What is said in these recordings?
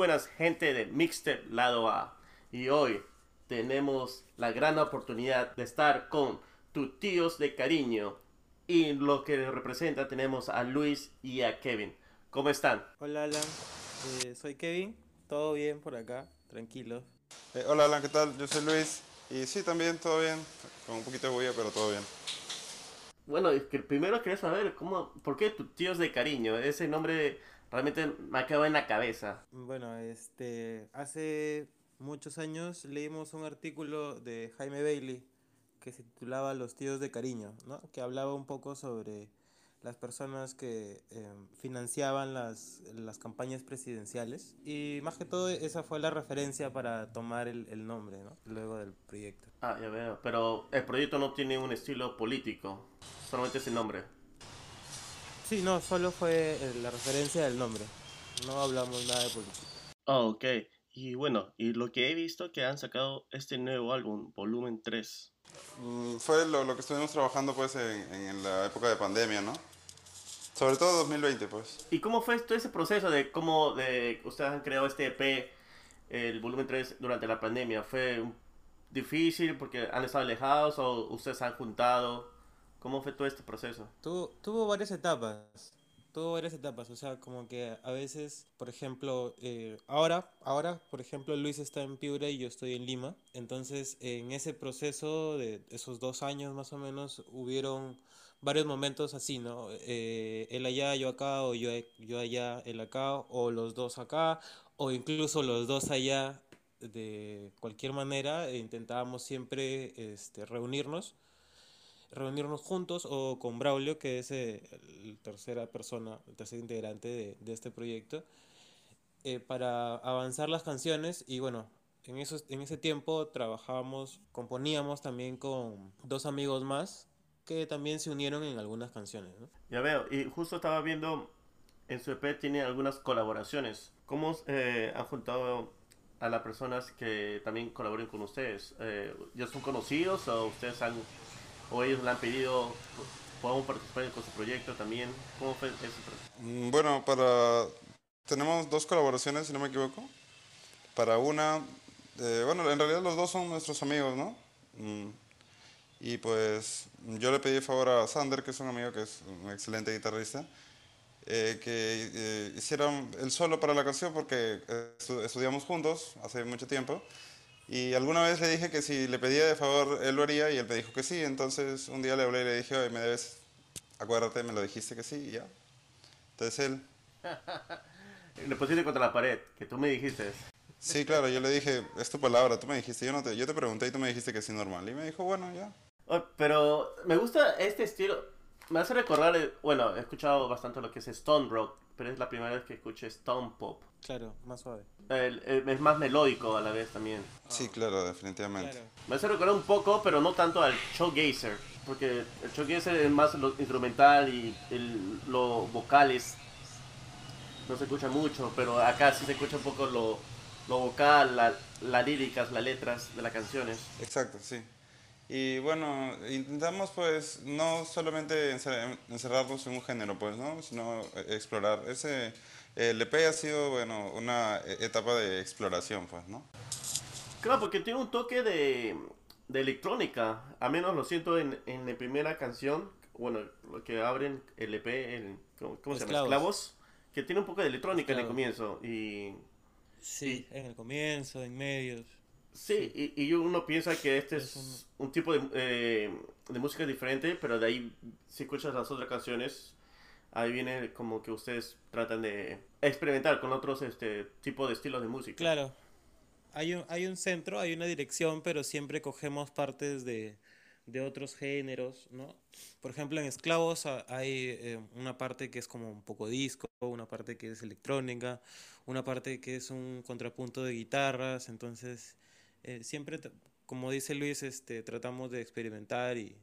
buenas gente de Mixtape Lado A. Y hoy tenemos la gran oportunidad de estar con tus tíos de cariño. Y lo que representa tenemos a Luis y a Kevin. ¿Cómo están? Hola Alan, Eh, soy Kevin, todo bien por acá, tranquilo. Eh, hola Alan, ¿qué tal? Yo soy Luis. Y sí, también todo bien. Con un poquito de bulla, pero todo bien. Bueno, primero quería saber cómo, por qué tus tíos de cariño. Ese nombre realmente me ha quedado en la cabeza. Bueno, este, hace muchos años leímos un artículo de Jaime Bailey que se titulaba Los tíos de cariño, ¿no? Que hablaba un poco sobre las personas que eh, financiaban las, las campañas presidenciales. Y más que todo esa fue la referencia para tomar el, el nombre, ¿no? Luego del proyecto. Ah, ya veo. Pero el proyecto no tiene un estilo político. Solamente ese nombre. Sí, no, solo fue eh, la referencia del nombre. No hablamos nada de política. Oh, ok. Y bueno, y lo que he visto que han sacado este nuevo álbum, volumen 3. Mm, fue lo, lo que estuvimos trabajando pues en, en la época de pandemia, ¿no? Sobre todo 2020, pues. ¿Y cómo fue todo ese proceso de cómo de, ustedes han creado este EP, el volumen 3, durante la pandemia? ¿Fue difícil porque han estado alejados o ustedes se han juntado? ¿Cómo fue todo este proceso? Tuvo, varias etapas. Tuvo varias etapas. O sea, como que a veces, por ejemplo, eh, ahora, ahora, por ejemplo, Luis está en Piura y yo estoy en Lima. Entonces, en ese proceso de esos dos años más o menos, hubieron varios momentos así, ¿no? Eh, él allá, yo acá, o yo, yo allá, él acá, o los dos acá, o incluso los dos allá. De cualquier manera, intentábamos siempre este, reunirnos reunirnos juntos o con Braulio, que es eh, la tercera persona, el tercer integrante de, de este proyecto, eh, para avanzar las canciones y bueno, en, esos, en ese tiempo trabajábamos, componíamos también con dos amigos más que también se unieron en algunas canciones. ¿no? Ya veo, y justo estaba viendo en su EP tiene algunas colaboraciones. ¿Cómo eh, han juntado a las personas que también colaboren con ustedes? Eh, ¿Ya son conocidos o ustedes han o ellos le han pedido podamos participar con su proyecto también? ¿Cómo fue proceso? Mm, Bueno, para... Tenemos dos colaboraciones, si no me equivoco. Para una... eh, bueno, en realidad los dos son nuestros amigos, ¿no? Mm, Y pues yo le pedí favor a Sander, que es un amigo que es un excelente guitarrista, eh, que eh, hiciera el solo para la canción porque eh, estu- estudiamos juntos hace mucho tiempo. Y alguna vez le dije que si le pedía de favor, él lo haría y él me dijo que sí. Entonces un día le hablé y le dije, oye, me debes, acuérdate, me lo dijiste que sí y ya. Entonces él, Le pusiste contra la pared, que tú me dijiste. sí, claro, yo le dije, es tu palabra, tú me dijiste, yo, no te, yo te pregunté y tú me dijiste que sí normal. Y me dijo, bueno, ya. Oh, pero me gusta este estilo. Me hace recordar, eh, bueno, he escuchado bastante lo que es Stone Rock, pero es la primera vez que escuché Stone Pop. Claro, más suave. El- el- es más melódico a la vez también. Sí, claro, definitivamente. Claro. Me hace recordar un poco, pero no tanto al showgazer, porque el showgazer es más lo instrumental y el, lo vocales no se escucha mucho, pero acá sí se escucha un poco lo, lo vocal, la- las líricas, las letras de las canciones. Exacto, sí. Y bueno, intentamos pues no solamente encer- encerrarnos en un género, pues, ¿no? Sino eh, explorar. Ese, el EP ha sido, bueno, una e- etapa de exploración, pues, ¿no? Claro, porque tiene un toque de, de electrónica, al menos lo siento en, en la primera canción, bueno, lo que abren el EP, el, ¿cómo, cómo se llama? Esclavos. Esclavos, que tiene un poco de electrónica en el Esclavos. comienzo y... Sí, en el comienzo, en medios. Sí, y, y uno piensa que este es Es un tipo de, eh, de música diferente, pero de ahí, si escuchas las otras canciones, ahí viene como que ustedes tratan de experimentar con otros este tipo de estilos de música. Claro. Hay un, hay un centro, hay una dirección, pero siempre cogemos partes de, de otros géneros, ¿no? Por ejemplo, en Esclavos ha- hay eh, una parte que es como un poco disco, una parte que es electrónica, una parte que es un contrapunto de guitarras, entonces eh, siempre, como dice Luis, este, tratamos de experimentar y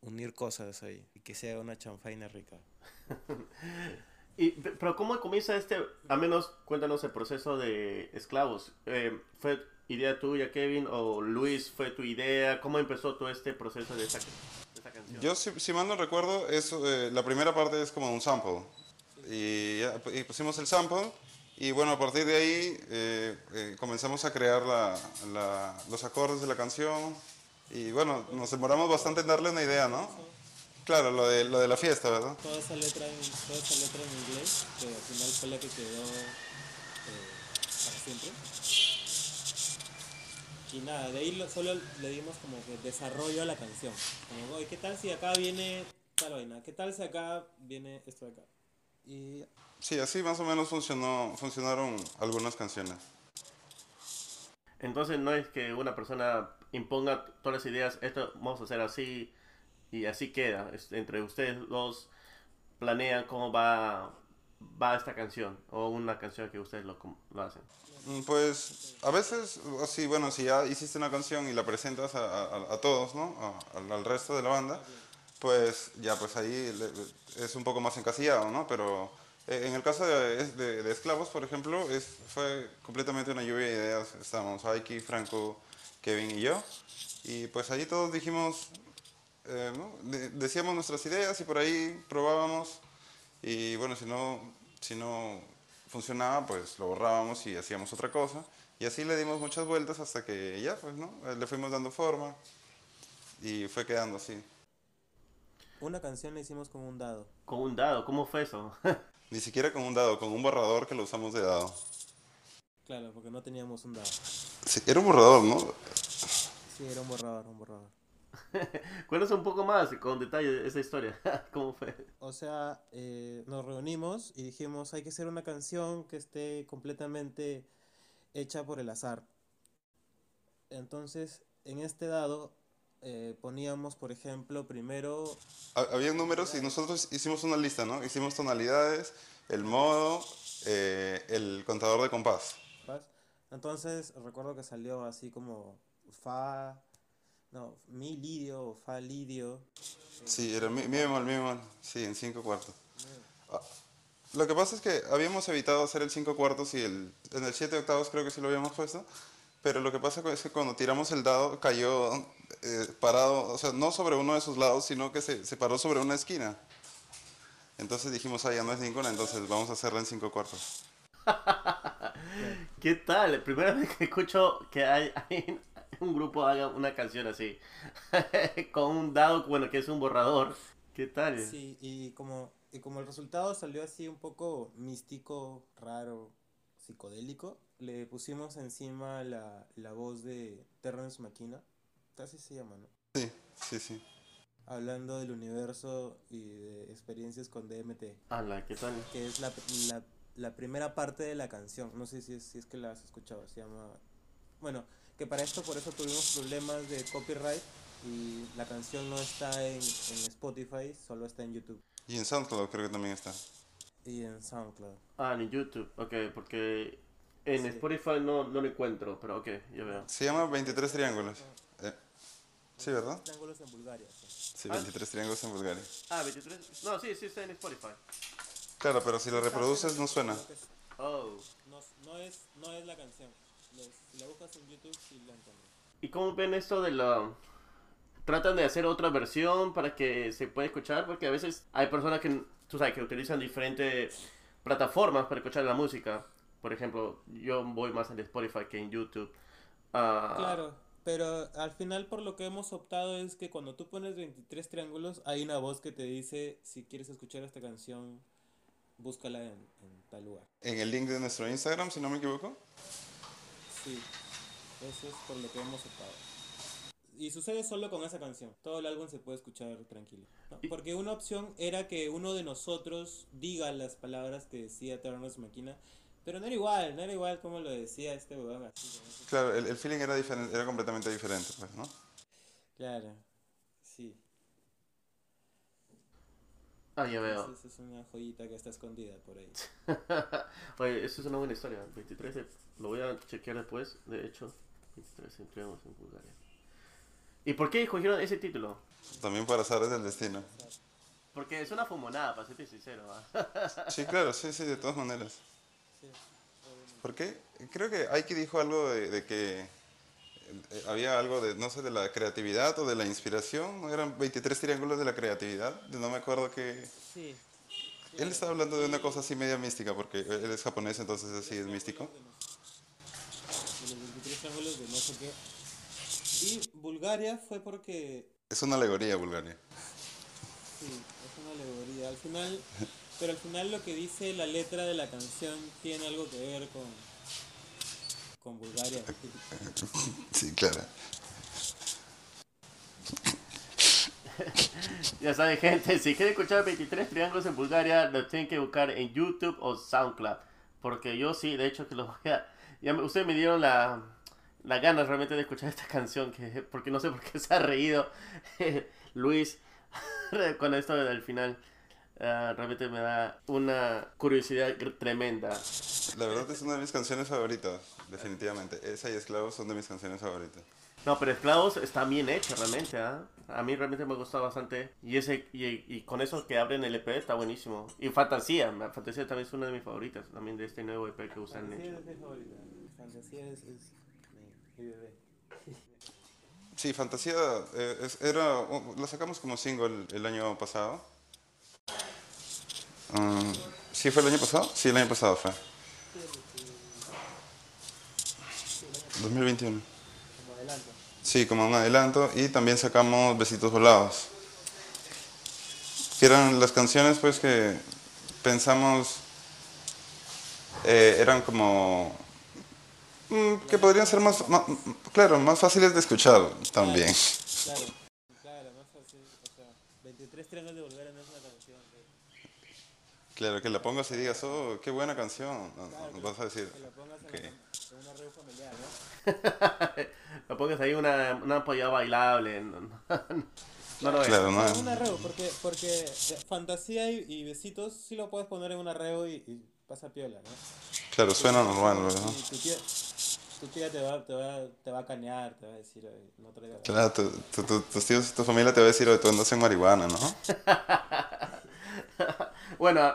unir cosas ahí, y que sea una chanfaina rica. Y, pe- pero ¿cómo comienza este, al menos cuéntanos el proceso de Esclavos? Eh, ¿Fue idea tuya, Kevin, o Luis fue tu idea? ¿Cómo empezó todo este proceso de esta, de esta canción? Yo, si, si mal no recuerdo, es, eh, la primera parte es como un sample. Y, y pusimos el sample Y bueno, a partir de ahí eh, eh, comenzamos a crear la, la- los acordes de la canción. Y bueno, nos demoramos bastante en darle una idea, ¿no? Claro, lo de, lo de la fiesta, ¿verdad? Toda esa letra en, toda esa letra en inglés, que al final fue la que quedó eh, para siempre. Y nada, de ahí lo- solo le dimos como que desarrollo a la canción. Como, oye, ¿qué tal si acá viene tal vaina? ¿Qué tal si acá viene esto de acá? Y Sí, así más o menos funcionó, funcionaron algunas canciones. Entonces no es que una persona imponga todas las ideas, esto vamos a hacer así y así queda. Entre ustedes dos planean cómo va, va esta canción o una canción que ustedes lo, lo hacen. Mm, Pues a veces, así, bueno, si ya hiciste una canción y la presentas a, a- a todos, ¿no? A- al, al resto de la banda, pues ya, pues ahí le- es un poco más encasillado, ¿no? Pero eh, en el caso de, de- de Esclavos, por ejemplo, es, fue completamente una lluvia de ideas. Estábamos Aiki, Franco, Kevin y yo. Y pues ahí todos dijimos, eh, ¿no? De- decíamos nuestras ideas y por ahí probábamos. Y bueno, si no, si no funcionaba, pues lo borrábamos y hacíamos otra cosa. Y así le dimos muchas vueltas hasta que ya, pues, ¿no? Eh, Le fuimos dando forma y fue quedando así. una canción la hicimos con un dado. Con un dado, ¿cómo fue eso? Ni siquiera con un dado, con un borrador que lo usamos de dado. Claro, porque no teníamos un dado. Sí, era un borrador, ¿no? Sí, era un borrador, un borrador. Cuéntanos un poco más con detalle esa historia. ¿Cómo fue? O sea, eh, nos reunimos y dijimos, hay que hacer una canción que esté completamente hecha por el azar. Entonces, en este dado eh, poníamos, por ejemplo, primero, Ha- Había números y nosotros hicimos una lista, ¿no? Hicimos tonalidades, el modo, eh, el contador de compás. Entonces, recuerdo que salió así como fa, no, mi lidio o fa lidio. Sí, era mi, mi bemol, mi bemol. Sí, en cinco cuartos. Ah, Lo que pasa es que habíamos evitado hacer el cinco cuartos y el, en el siete octavos creo que sí lo habíamos puesto. Pero lo que pasa es que cuando tiramos el dado cayó eh, parado, o sea, no sobre uno de sus lados, sino que se, se paró sobre una esquina. Entonces dijimos, ah, ya no es ninguna, entonces vamos a hacerla en cinco cuartos. ¿Qué tal? Primera vez que escucho que hay, hay un grupo haga una canción así. con un dado, bueno, que es un borrador. ¿Qué tal? Sí, y como, y como el resultado salió así un poco místico, raro, psicodélico, le pusimos encima la, la voz de Terrence McKenna, así se llama, ¿no? Sí, sí, sí. Hablando del universo y de experiencias con DMT, Ala, ¿qué tal? que es la, la, la primera parte de la canción, no sé si es, si es que la has escuchado, se llama... Bueno, que para esto por eso tuvimos problemas de copyright y la canción no está en, en Spotify, solo está en YouTube Y en SoundCloud creo que también está. y en SoundCloud. Ah, en YouTube. Ok, porque en Sí. Spotify no, no lo encuentro, pero ok, ya veo. Se llama 23 triángulos. Eh, sí, ¿verdad? Triángulos en Bulgaria. sí. Sí, Ah. 23 triángulos en Bulgaria. Ah, 23. No, sí, sí está en Spotify. Claro, pero si la reproduces no suena. Oh. No, no es, no es la canción. La buscas en YouTube, sí la encuentras. ¿Y cómo ven esto de la... Tratan de hacer otra versión para que se pueda escuchar? Porque a veces hay personas que, tú sabes, que utilizan diferentes plataformas para escuchar la música. Por ejemplo, yo voy más en Spotify que en YouTube. Ah, Claro, pero al final por lo que hemos optado es que cuando tú pones 23 triángulos, hay una voz que te dice, si quieres escuchar esta canción, búscala en, en tal lugar. En el link de nuestro Instagram, si no me equivoco. Sí, eso es por lo que hemos optado. Y sucede solo con esa canción. Todo el álbum se puede escuchar tranquilo. Porque una opción era que uno de nosotros diga las palabras que decía Terrence McKenna. Pero no era igual, no era igual como lo decía este huevón así. Claro, el, el feeling era, diferente, era completamente diferente, pues, ¿no? Claro, sí. Ah, ya veo. Entonces es una joyita que está escondida por ahí. Oye, eso es una buena historia. 23, de- lo voy a chequear después. De hecho, 23 empleados en Bulgaria. ¿Y por qué escogieron ese título? También para azares del destino. Porque es una fumonada, para serte sincero. ¿ah? Sí, claro, sí, sí, de todas maneras. Sí. ¿Por qué? Creo que Aiki dijo algo de, de que había algo de, no sé, de la creatividad o de la inspiración. Eran 23 triángulos de la creatividad. No me acuerdo qué, Sí. Él estaba hablando de una cosa así media mística, porque él es japonés, entonces así es místico. De los 23 triángulos de no sé qué. Y Bulgaria fue porque Es una alegoría, Bulgaria. Sí, es una alegoría. Al final, pero al final lo que dice la letra de la canción tiene algo que ver con, con Bulgaria. Sí, claro. Ya saben, gente, si quieren escuchar 23 triángulos en Bulgaria, lo tienen que buscar en YouTube o SoundCloud. Porque yo sí, de hecho, que lo voy a. Ya me- ustedes me dieron la, la ganas realmente de escuchar esta canción, que porque no sé por qué se ha reído Luis con esto del final. Ah, realmente me da una curiosidad tremenda. La verdad es una de mis canciones favoritas, definitivamente. Esa y Esclavos son de mis canciones favoritas. No, pero Esclavos está bien hecho realmente, ¿ah? A mí realmente me gustó bastante. Y ese y, y con eso que abren el EP está buenísimo. Y Fantasía, Fantasía también es una de mis favoritas, también de este nuevo EP que usan. Fantasía es mi favorita. Fantasía es, es mi, mi bebé. Sí, Fantasía eh, es- era, oh, la sacamos como single el año pasado. Ah, ¿Sí fue el año pasado? Sí, el año pasado fue. 2021. Como adelanto. Sí, como un adelanto. Y también sacamos Besitos Volados. Que eran las canciones pues que pensamos eh, eran como mm, que podrían ser más, ma- m- claro, más fáciles de escuchar también. Claro, claro, más fácil. O sea, 23 triángulos de Bulgaria no es una canción. que- Claro, que la pongas y digas, oh, qué buena canción. No, no, vas a decir, Que la pongas en, Ok. la- en una red familiar, ¿no? Lo pongas ahí una, una apoyada bailable. No, no, no lo es. claro, no, En un arreo, porque, porque eh, fantasía y, y besitos sí lo puedes poner en un arreo y, y pasa piola, ¿no? claro, suena normal, ¿verdad? Y tu tía, tu tía te, va, te, va, te va a canear, te va a decir, "Oye, no traigas. Claro, tu- tu- tu- tus tíos, tu familia te va a decir, tú andas en marihuana, ¿no? Bueno,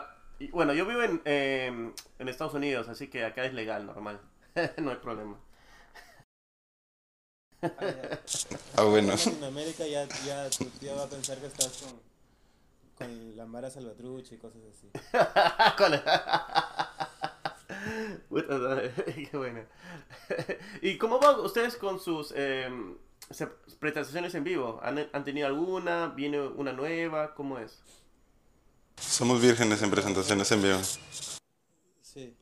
bueno, yo vivo en, em, en Estados Unidos, así que acá es legal, normal. no hay problema. Ah. Ah, bueno. En Latinoamérica ya, ya tu tía va a pensar que estás con, con la Mara Salvatrucha y cosas así. Qué buena. ¿Y cómo van ustedes con sus em, se- presentaciones en vivo? ¿Han, han tenido alguna? ¿Viene una nueva? ¿Cómo es? Somos vírgenes en presentaciones en vivo. Sí.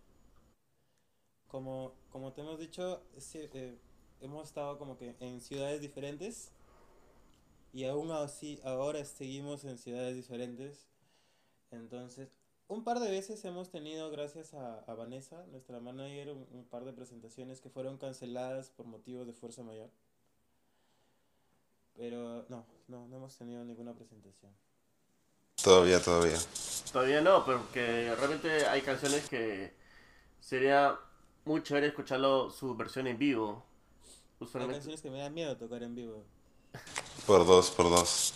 Como, como te hemos dicho, sí, eh, hemos estado como que en ciudades diferentes y aún así ahora seguimos en ciudades diferentes. Entonces, un par de veces hemos tenido, gracias a, a Vanessa, nuestra manager, un, un par de presentaciones que fueron canceladas por motivos de fuerza mayor. Pero no, no, no hemos tenido ninguna presentación. Todavía, todavía. Todavía no, porque realmente hay canciones que sería muy chévere escucharlo su versión en vivo. Hay Usualmente. canciones que me da miedo tocar en vivo. Por dos, por dos.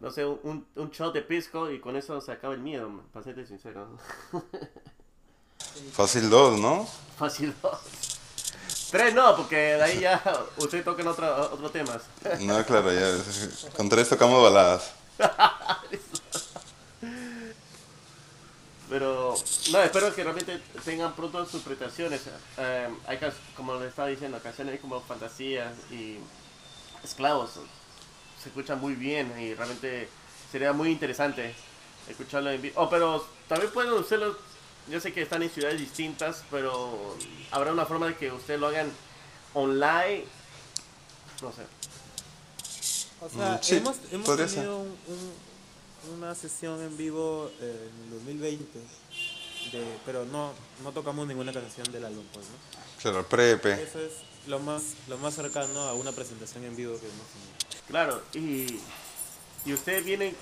No sé, un, un shot de pisco y con eso se acaba el miedo, para serte sincero. Fácil dos, ¿no? Fácil dos. Tres no, porque de ahí ya ustedes tocan otro, otro temas. No, claro, ya. Con tres tocamos baladas. Pero, no, espero que realmente tengan pronto sus presentaciones. Eh, hay, como les estaba diciendo, canciones como Fantasías y Esclavos. Se escuchan muy bien y realmente sería muy interesante escucharlo en vivo. Oh, pero también pueden hacerlo. Yo sé que están en ciudades distintas, pero habrá una forma de que ustedes lo hagan online. No sé. O sea, Mm, sí, hemos, hemos tenido un- un- una sesión en vivo eh, en el 2020, de, pero no, no tocamos ninguna canción del álbum, pues, ¿no? Claro, pre-EP. Eso es lo más, lo más cercano a una presentación en vivo que hemos tenido. Claro, y, y ustedes vienen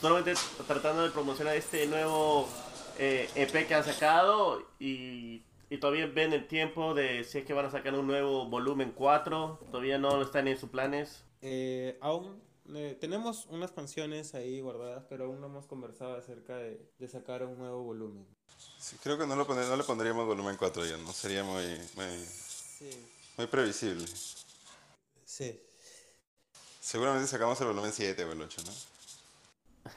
solamente tratando de promocionar este nuevo eh, EP que han sacado y, y todavía ven el tiempo de si es que van a sacar un nuevo volumen 4, todavía no están en sus planes. Eh, aún eh, tenemos unas canciones ahí guardadas, pero aún no hemos conversado acerca de, de sacar un nuevo volumen. Sí, creo que no, lo pone- no le pondríamos volumen 4 ya, ¿no? Sería muy, muy, Sí. muy previsible. Sí. Seguramente sacamos el volumen 7 o el 8, ¿no?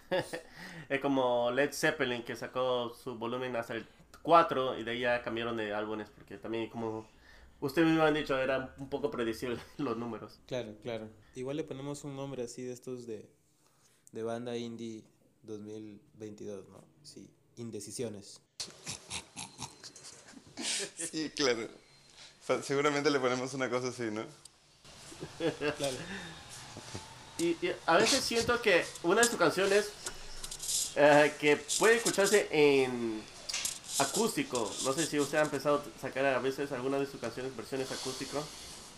es como Led Zeppelin que sacó su volumen hasta el 4 y de ahí ya cambiaron de álbumes porque también como usted mismo han dicho era un poco predecible los números. Claro, claro. Igual le ponemos un nombre así de estos de, de banda indie 2022, ¿no? Sí, indecisiones. Sí, claro. Seguramente le ponemos una cosa así, ¿no? Claro. Y, y a veces siento que una de sus canciones eh, que puede escucharse en acústico, no sé si usted ha empezado a sacar a veces algunas de sus canciones versiones acústico,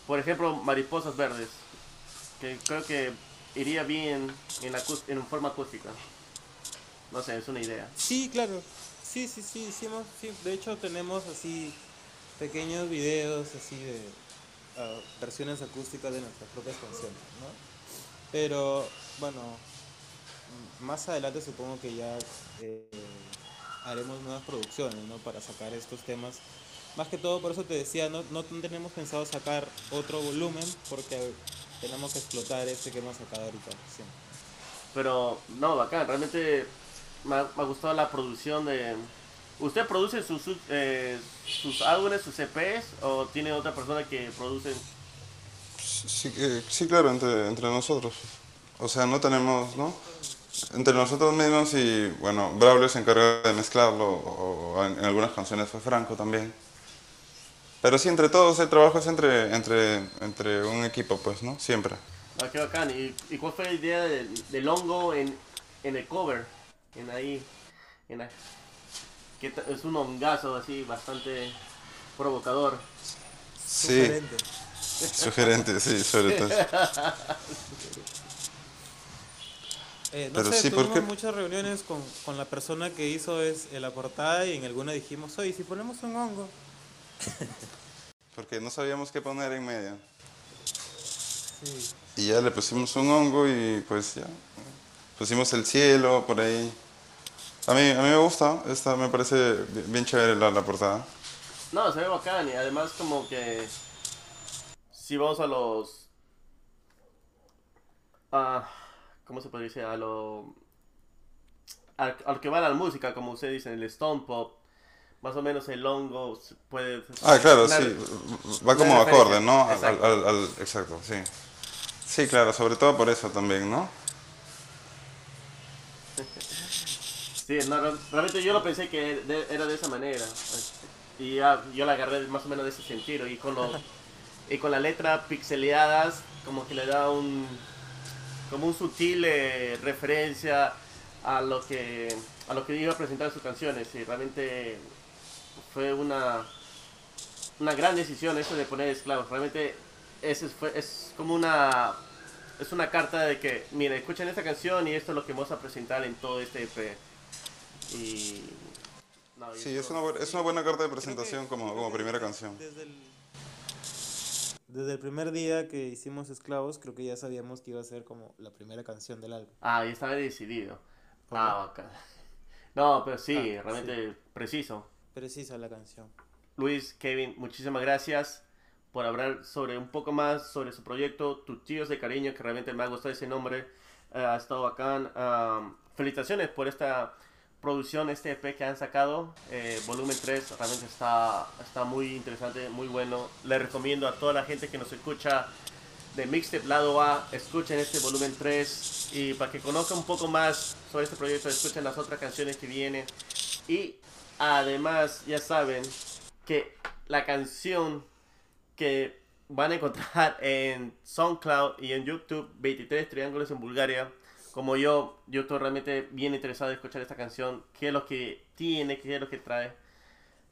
por ejemplo Mariposas Verdes, que creo que iría bien en, forma acústica. No sé, es una idea. Sí, claro. Sí, sí, sí, hicimos, sí. De hecho tenemos así pequeños videos así de ah, versiones acústicas de nuestras propias canciones, ¿no? Pero bueno, más adelante supongo que ya eh, haremos nuevas producciones, ¿no? Para sacar estos temas. Más que todo, por eso te decía, no, no tenemos pensado sacar otro volumen porque tenemos que explotar este que hemos sacado ahorita. sí. Pero no, bacán, realmente me ha, me ha gustado la producción de... ¿Usted produce sus, sus, eh, sus álbumes, sus EPs o tiene otra persona que produce? Sí, que- sí, claro, entre, entre nosotros. O sea, no tenemos, ¿no? Entre nosotros mismos y, bueno, Braulio se encarga de mezclarlo, o, o en, en algunas canciones fue Franco también. Pero sí, entre todos el trabajo es entre, entre, entre un equipo, pues, ¿no? Siempre. Ah, qué bacán. ¿Y, y cuál fue la idea del, del hongo en, en el cover? En ahí. En ahí. Que es un hongazo así, bastante provocador. Sí, Sugerente. sugerente, sí, sobre todo. Eh, no Pero sé, sí, ¿por tuvimos qué? muchas reuniones con, con la persona que hizo es, eh, la portada y en alguna dijimos, oye, si ponemos un hongo. Porque no sabíamos qué poner en medio. Sí. Y ya le pusimos un hongo y pues ya. Pusimos el cielo por ahí. A mí, a mí me gusta, esta me parece bi- bien chévere la, la portada. No, se ve bacán y además como que si vamos a los ah, ¿cómo se puede decir? A lo a, a lo que va la música, como usted dice, el stone pop, más o menos el hongo se puede Ah, claro, una- sí. Va como acorde. ¿no? Al- Exacto. al- al- exacto, sí. Sí, claro, sobre todo por eso también, ¿no? Sí, no, re- realmente yo lo pensé que era de esa manera. Y ya, yo la agarré más o menos de ese sentido. Y con, lo, y con la letra pixeleadas, como que le da un. Como un sutil eh, referencia a lo que a lo que iba a presentar en sus canciones. Y realmente fue una. una gran decisión eso de poner esclavos. Realmente ese fue, es como una. Es una carta de que, mira, escuchen esta canción y esto es lo que vamos a presentar en todo este EP. Y. no, y Sí, es una, es una buena carta de que- presentación como, como primera desde- canción. Desde el, desde el primer día que hicimos Esclavos, creo que ya sabíamos que iba a ser como la primera canción del álbum. Ah, y estaba decidido. ¿Por Ah. No, pero sí, Ah, realmente preciso. Precisa la canción. Luis, Kevin, muchísimas gracias por hablar sobre un poco más sobre su proyecto, Tus Tíos de Cariño, que realmente me ha gustado ese nombre. Eh, ha estado bacán. Am, felicitaciones por esta producción, este EP que han sacado. Eh, volumen 3 realmente está, está muy interesante, muy bueno. Le recomiendo a toda la gente que nos escucha de Mixtape Lado A, escuchen este volumen 3 y para que conozcan un poco más sobre este proyecto, escuchen las otras canciones que vienen. Y además, ya saben que la canción que van a encontrar en SoundCloud y en YouTube, 23 Triángulos en Bulgaria, como yo, yo estoy realmente bien interesado en escuchar esta canción, qué es lo que tiene, qué es lo que trae.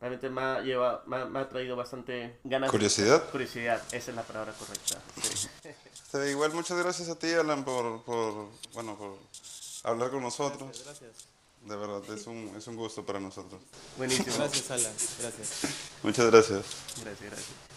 Realmente me ha, lleva, me ha, me ha traído bastante ganas. de- Curiosidad. Curiosidad, esa es la palabra correcta. sí. Este, igual muchas gracias a ti, Alan, por, por, bueno, por hablar con nosotros. Gracias. De verdad, es un, es un gusto para nosotros. Buenísimo. Gracias, Alan. Gracias. Muchas gracias. Gracias, gracias.